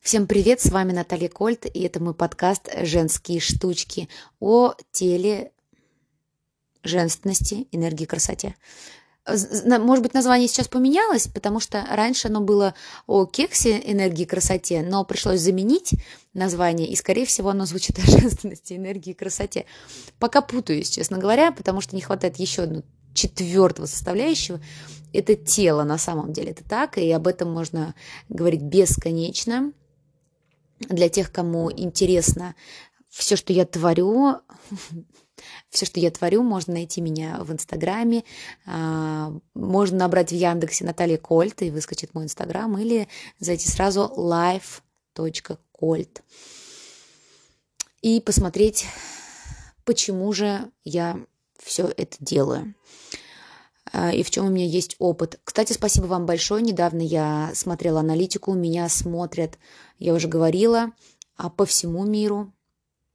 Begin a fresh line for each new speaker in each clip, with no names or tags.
Всем привет, с вами Наталья Кольт, и это мой подкаст «Женские штучки» о теле, женственности, энергии, красоте. Может быть, название сейчас поменялось, потому что раньше оно было о кексе, энергии, красоте, но пришлось заменить название, и, скорее всего, оно звучит о женственности, энергии, красоте. Пока путаюсь, честно говоря, потому что не хватает еще одного четвертого составляющего. Это тело на самом деле, это так, и об этом можно говорить бесконечно для тех, кому интересно все, что я творю, все, что я творю, можно найти меня в Инстаграме, а, можно набрать в Яндексе Наталья Кольт и выскочит мой Инстаграм, или зайти сразу live.colt и посмотреть, почему же я все это делаю а, и в чем у меня есть опыт. Кстати, спасибо вам большое. Недавно я смотрела аналитику, меня смотрят, я уже говорила, а по всему миру,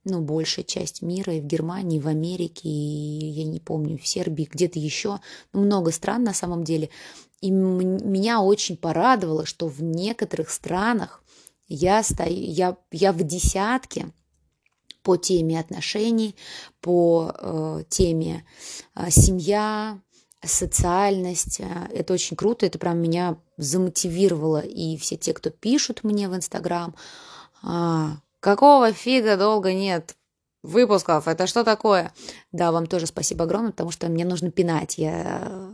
ну, большая часть мира, и в Германии, и в Америке, и, я не помню, в Сербии, где-то еще, ну, много стран на самом деле. И меня очень порадовало, что в некоторых странах я, стою, я, я в десятке по теме отношений, по э, теме э, семья, социальность. Э, это очень круто, это прям меня замотивировало. И все те, кто пишут мне в Инстаграм, а, какого фига долго нет выпусков, это что такое? Да, вам тоже спасибо огромное, потому что мне нужно пинать. Я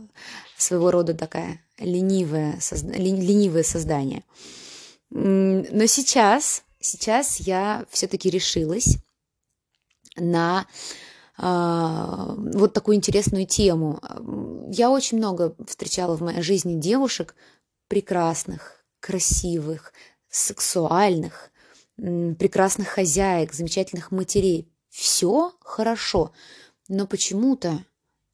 своего рода такая ленивая, созда... ленивое создание. Но сейчас, сейчас я все-таки решилась на а, вот такую интересную тему. Я очень много встречала в моей жизни девушек прекрасных, красивых, сексуальных, прекрасных хозяек, замечательных матерей. Все хорошо, но почему-то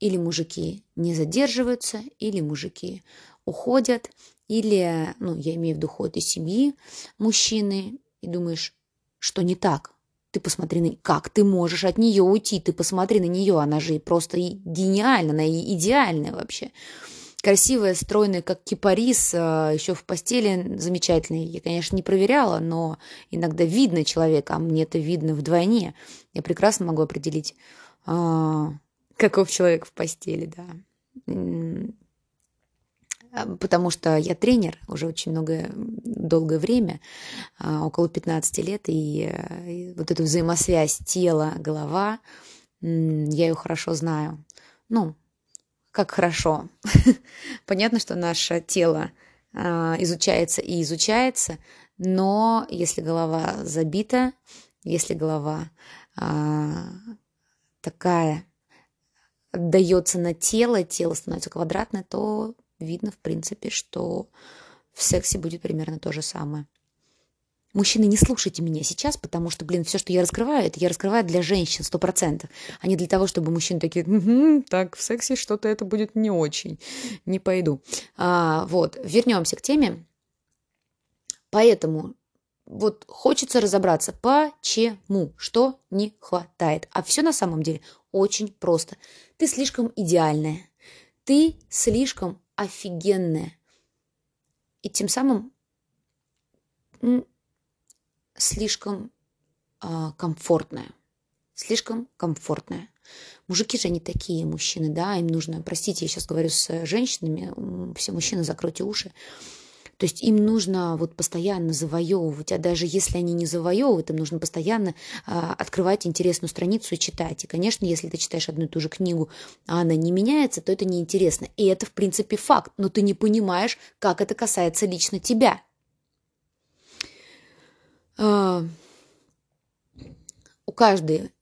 или мужики не задерживаются, или мужики уходят, или, ну, я имею в виду уход из семьи мужчины, и думаешь, что не так, ты посмотри на... Как ты можешь от нее уйти? Ты посмотри на нее. Она же просто гениальна, она идеальная вообще. Красивая, стройная, как кипарис, а, еще в постели замечательная. Я, конечно, не проверяла, но иногда видно человека, а мне это видно вдвойне. Я прекрасно могу определить, а, каков человек в постели, да. А, потому что я тренер уже очень много, долгое время, а, около 15 лет, и, э, вот эту взаимосвязь тела, голова, я ее хорошо знаю. Ну, как хорошо. Понятно, что наше тело а, изучается и изучается, но если голова забита, если голова такая отдается на тело, тело становится квадратное, то видно, в принципе, что в сексе будет примерно то же самое. Мужчины, не слушайте меня сейчас, потому что, блин, все, что я раскрываю, это я раскрываю для женщин сто процентов, а не для того, чтобы мужчины такие, угу, так, в сексе что-то это будет не очень, не пойду. А, вот, вернемся к теме. Поэтому вот хочется разобраться, почему, что не хватает. А все на самом деле очень просто. Ты слишком идеальная. Ты слишком офигенная. И тем самым слишком э, комфортная. Слишком комфортная. Мужики же они такие, мужчины, да, им нужно, простите, я сейчас говорю с женщинами, все мужчины, закройте уши, то есть им нужно вот постоянно завоевывать, а даже если они не завоевывают, им нужно постоянно а, открывать интересную страницу и читать. И, конечно, если ты читаешь одну и ту же книгу, а она не меняется, то это неинтересно. И это, в принципе, факт, но ты не понимаешь, как это касается лично тебя. А, у каждой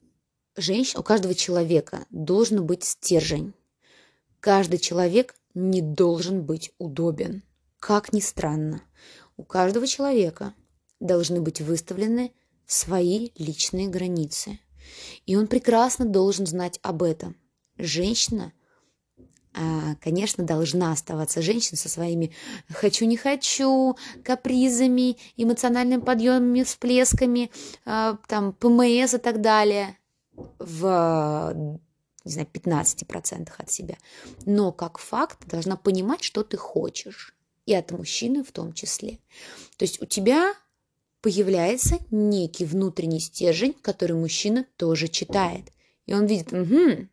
женщины, у каждого человека должен быть стержень. Каждый человек не должен быть удобен. Как ни странно, у каждого человека должны быть выставлены свои личные границы. И он прекрасно должен знать об этом. Женщина, а, конечно, должна оставаться женщиной со своими «хочу-не хочу», капризами, эмоциональными подъемами, всплесками, а, там, ПМС и так далее в не знаю, 15% от себя. Но как факт должна понимать, что ты хочешь и от мужчины в том числе. То есть у тебя появляется некий внутренний стержень, который мужчина тоже читает. И он видит, угу,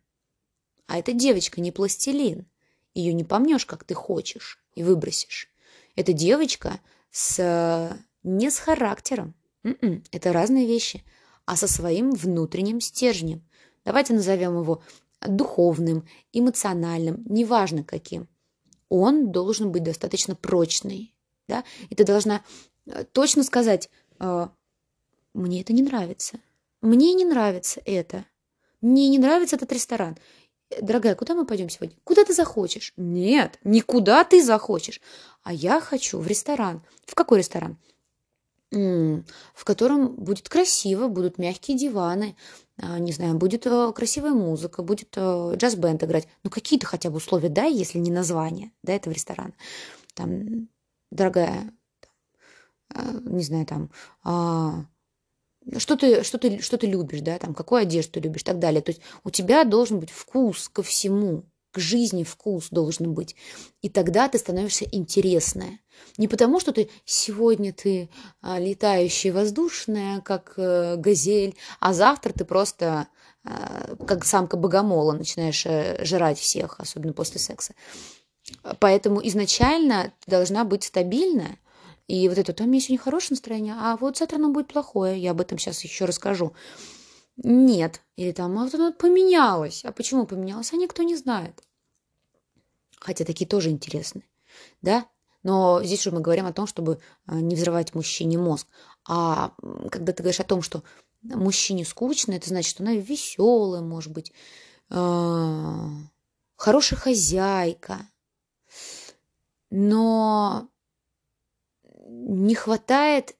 а эта девочка не пластилин. Ее не помнешь, как ты хочешь, и выбросишь. Эта девочка с... не с характером. М-м, это разные вещи, а со своим внутренним стержнем. Давайте назовем его духовным, эмоциональным, неважно каким. Он должен быть достаточно прочный. Да? И ты должна э, точно сказать, э, мне это не нравится. Мне не нравится это. Мне не нравится этот ресторан. Дорогая, куда мы пойдем сегодня? Куда ты захочешь? Нет, никуда ты захочешь. А я хочу в ресторан. В какой ресторан? В котором будет красиво, будут мягкие диваны, а, не знаю, будет э, красивая музыка, будет э, джаз-бенд играть. Ну, какие-то хотя бы условия дай, если не название, да, этого ресторана. Там, дорогая, а, не знаю, там, а, что ты, что, ты, что ты любишь, да, там, какую одежду ты любишь и так далее. То есть у тебя должен быть вкус ко всему, к жизни вкус должен быть. И тогда ты становишься интересная. Не потому, что ты сегодня ты а, летающая воздушная, как э, газель, а завтра ты просто а, как самка богомола начинаешь э, жрать всех, особенно после секса. Поэтому изначально ты должна быть стабильная, и вот это, там у меня сегодня хорошее настроение, а вот завтра оно будет плохое. Я об этом сейчас еще расскажу. Нет. Или там, а вот оно поменялось. А почему поменялось? А никто не знает. Хотя такие тоже интересны. Да? Но здесь же мы говорим о том, чтобы а, не взрывать мужчине мозг. А когда ты говоришь о том, что мужчине скучно, это значит, что она веселая, может быть, а, хорошая хозяйка. Но не хватает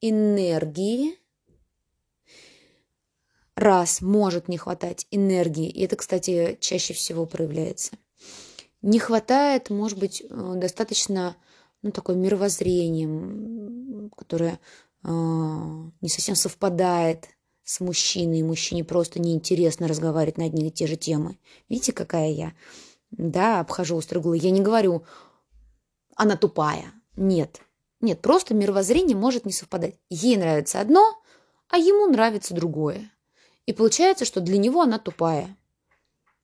энергии, раз может не хватать энергии, и это, кстати, чаще всего проявляется. Не хватает, может быть, э, достаточно ну, такое мировоззрение, которое э, не совсем совпадает с мужчиной, и мужчине просто неинтересно разговаривать на одни и те же темы. Видите, какая я? Да, обхожу острые углы. Я не говорю, она тупая. Нет. Нет, просто мировоззрение может не совпадать. Ей нравится одно, а ему нравится другое. И получается, что для него она тупая.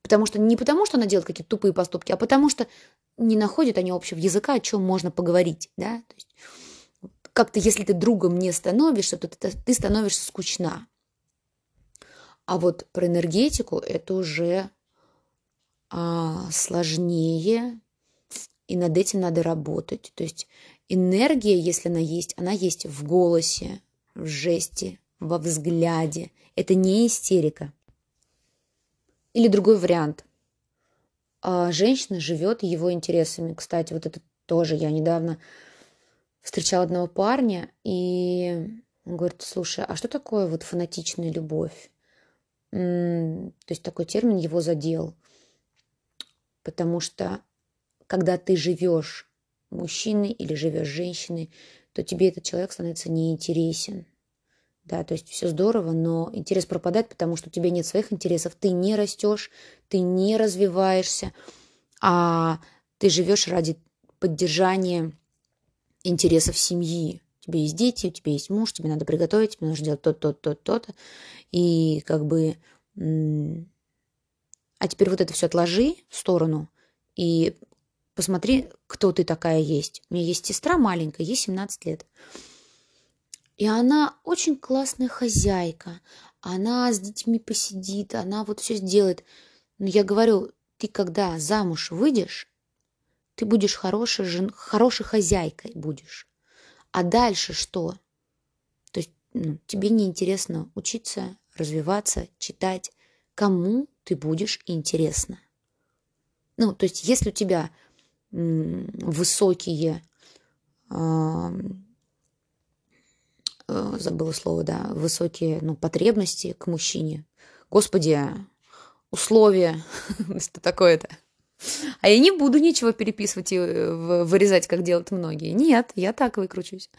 Потому что не потому, что она делает какие-то тупые поступки, а потому что не находят они общего языка, о чем можно поговорить. Да? То есть, как-то, если ты другом не становишься, то ты, ты становишься скучна. А вот про энергетику это уже а, сложнее, и над этим надо работать. То есть энергия, если она есть, она есть в голосе, в жесте, во взгляде. Это не истерика. Или другой вариант. А женщина живет его интересами. Кстати, вот это тоже я недавно встречала одного парня, и он говорит, слушай, а что такое вот фанатичная любовь? То есть такой термин его задел. Потому что когда ты живешь мужчиной или живешь женщиной, то тебе этот человек становится неинтересен. Да, то есть все здорово, но интерес пропадает, потому что у тебя нет своих интересов, ты не растешь, ты не развиваешься, а ты живешь ради поддержания интересов семьи. У тебя есть дети, у тебя есть муж, тебе надо приготовить, тебе нужно делать то-то, то-то, то-то. И как бы... А теперь вот это все отложи в сторону и посмотри, кто ты такая есть. У меня есть сестра маленькая, ей 17 лет. И она очень классная хозяйка. Она с детьми посидит, она вот все сделает. Но я говорю, ты когда замуж выйдешь, ты будешь хорошей, жен... хорошей хозяйкой будешь. А дальше что? То есть ну, тебе неинтересно учиться, развиваться, читать. Кому ты будешь интересна? Ну, то есть если у тебя высокие, э, забыла слово, да, высокие ну, потребности к мужчине. Господи, условия, что такое-то. А я не буду ничего переписывать и э, вырезать, как делают многие. Нет, я так выкручусь.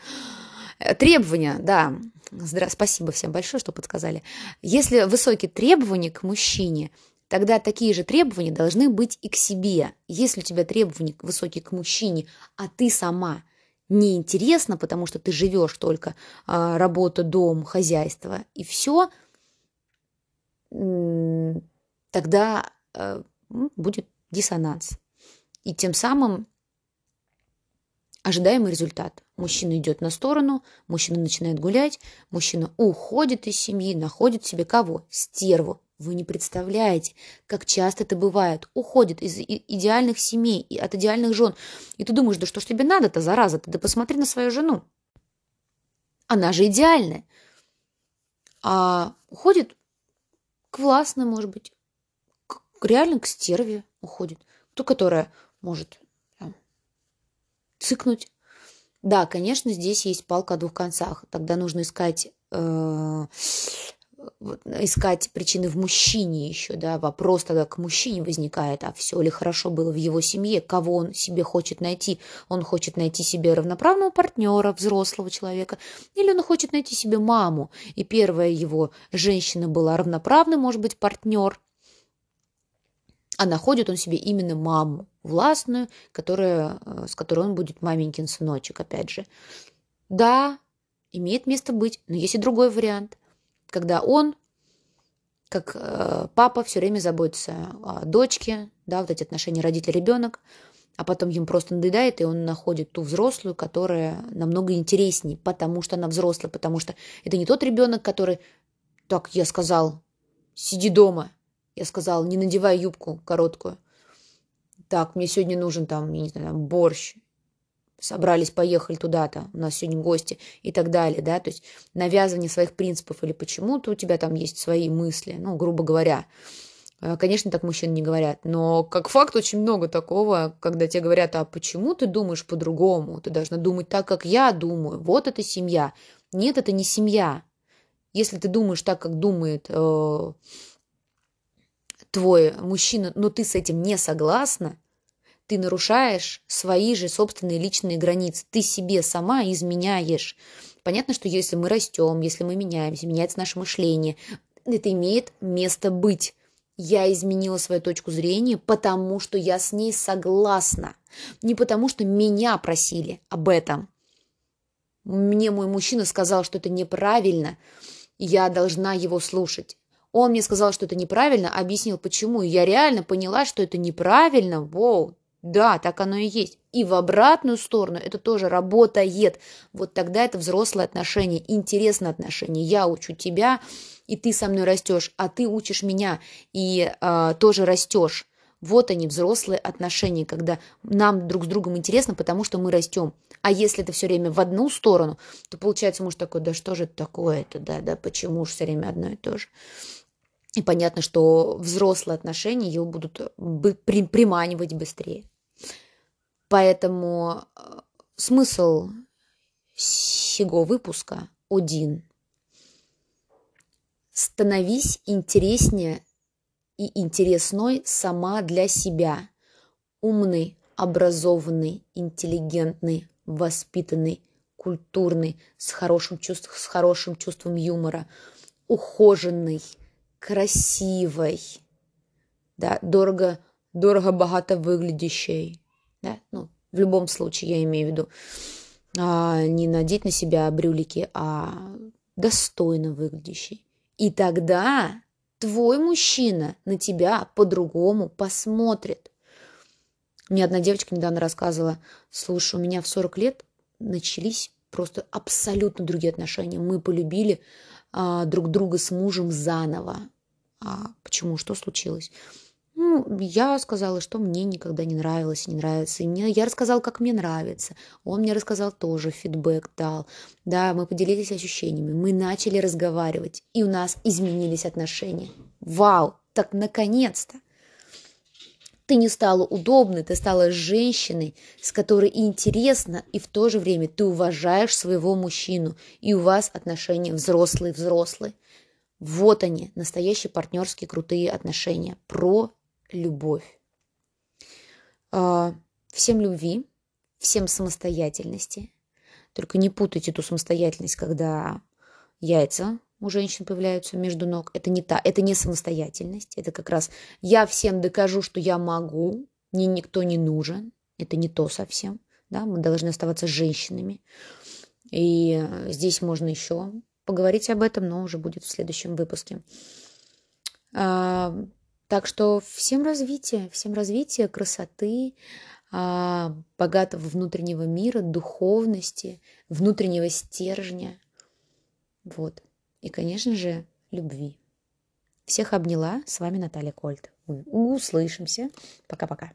Требования, да. Здра... Спасибо всем большое, что подсказали. Если высокие требования к мужчине – Тогда такие же требования должны быть и к себе. Если у тебя требования высокие к мужчине, а ты сама неинтересно, потому что ты живешь только а, работа, дом, хозяйство и все, тогда а, будет диссонанс. И тем самым ожидаемый результат. Мужчина идет на сторону, мужчина начинает гулять, мужчина уходит из семьи, находит себе кого? Стерву. Вы не представляете, как часто это бывает. Уходит из идеальных семей, и от идеальных жен. И ты думаешь, да что ж тебе надо-то, зараза? Ты да посмотри на свою жену. Она же идеальная. А уходит к властной, может быть, к, реально к стерве уходит. Ту, которая может там, цыкнуть. Да, конечно, здесь есть палка о двух концах. Тогда нужно искать э, искать причины в мужчине еще, да, вопрос тогда к мужчине возникает, а все ли хорошо было в его семье, кого он себе хочет найти. Он хочет найти себе равноправного партнера, взрослого человека, или он хочет найти себе маму. И первая его женщина была равноправный, может быть, партнер, а находит он себе именно маму, властную, которая, э, с которой он будет маменькин сыночек, опять же. Да, имеет место быть, но есть и другой вариант – когда он, как э, папа, все время заботится о дочке, да, вот эти отношения родитель-ребенок, а потом ему просто надоедает, и он находит ту взрослую, которая намного интереснее, потому что она взрослая, потому что это не тот ребенок, который, так, я сказал, сиди дома, я сказал, не надевай юбку короткую, так, мне сегодня нужен там, не знаю, борщ, собрались, поехали туда-то, у нас сегодня гости и так далее, да, то есть навязывание своих принципов или почему-то у тебя там есть свои мысли, ну, грубо говоря. Э, конечно, так мужчины не говорят, но как факт очень много такого, когда тебе говорят, а почему ты думаешь по-другому? Ты должна думать так, как я думаю. Вот это семья. Нет, это не семья. Если ты думаешь так, как думает э, твой мужчина, но ты с этим не согласна, ты нарушаешь свои же собственные личные границы. Ты себе сама изменяешь. Понятно, что если мы растем, если мы меняемся, меняется наше мышление, это имеет место быть. Я изменила свою точку зрения, потому что я с ней согласна. Не потому что меня просили об этом. Мне мой мужчина сказал, что это неправильно, я должна его слушать. Он мне сказал, что это неправильно, объяснил, почему. И я реально поняла, что это неправильно. Воу, да, так оно и есть. И в обратную сторону это тоже работает. Вот тогда это взрослые отношения, интересные отношения. Я учу тебя, и ты со мной растешь, а ты учишь меня и э, тоже растешь. Вот они, взрослые отношения, когда нам друг с другом интересно, потому что мы растем. А если это все время в одну сторону, то получается муж такой, да что же это такое-то, да, да, почему же все время одно и то же. И понятно, что взрослые отношения его будут приманивать быстрее. Поэтому э, смысл сего выпуска один. Становись интереснее и интересной сама для себя. Умный, образованный, интеллигентный, воспитанный, культурный, с хорошим, чувств, с хорошим чувством юмора, ухоженный, красивой, да, дорого, дорого-богато выглядящей, да, ну, в любом случае, я имею в виду, а, не надеть на себя брюлики, а достойно выглядящий. И тогда твой мужчина на тебя по-другому посмотрит. Мне одна девочка недавно рассказывала, слушай, у меня в 40 лет начались просто абсолютно другие отношения. Мы полюбили а, друг друга с мужем заново. А почему? Что случилось? Ну, я сказала, что мне никогда не нравилось, не нравится. И мне, я рассказала, как мне нравится. Он мне рассказал тоже, фидбэк дал. Да, мы поделились ощущениями. Мы начали разговаривать. И у нас изменились отношения. Вау! Так наконец-то! Ты не стала удобной, ты стала женщиной, с которой интересно, и в то же время ты уважаешь своего мужчину, и у вас отношения взрослые-взрослые. Вот они, настоящие партнерские крутые отношения. Про любовь. А, всем любви, всем самостоятельности. Только не путайте эту самостоятельность, когда яйца у женщин появляются между ног. Это не та, это не самостоятельность. Это как раз я всем докажу, что я могу, мне никто не нужен. Это не то совсем. да, мы должны оставаться женщинами. И здесь можно еще поговорить об этом, но уже будет в следующем выпуске. Так что всем развития, всем развития, красоты, а, богатого внутреннего мира, духовности, внутреннего стержня. Вот. И, конечно же, любви. Всех обняла. С вами Наталья Кольт. Услышимся. Пока-пока.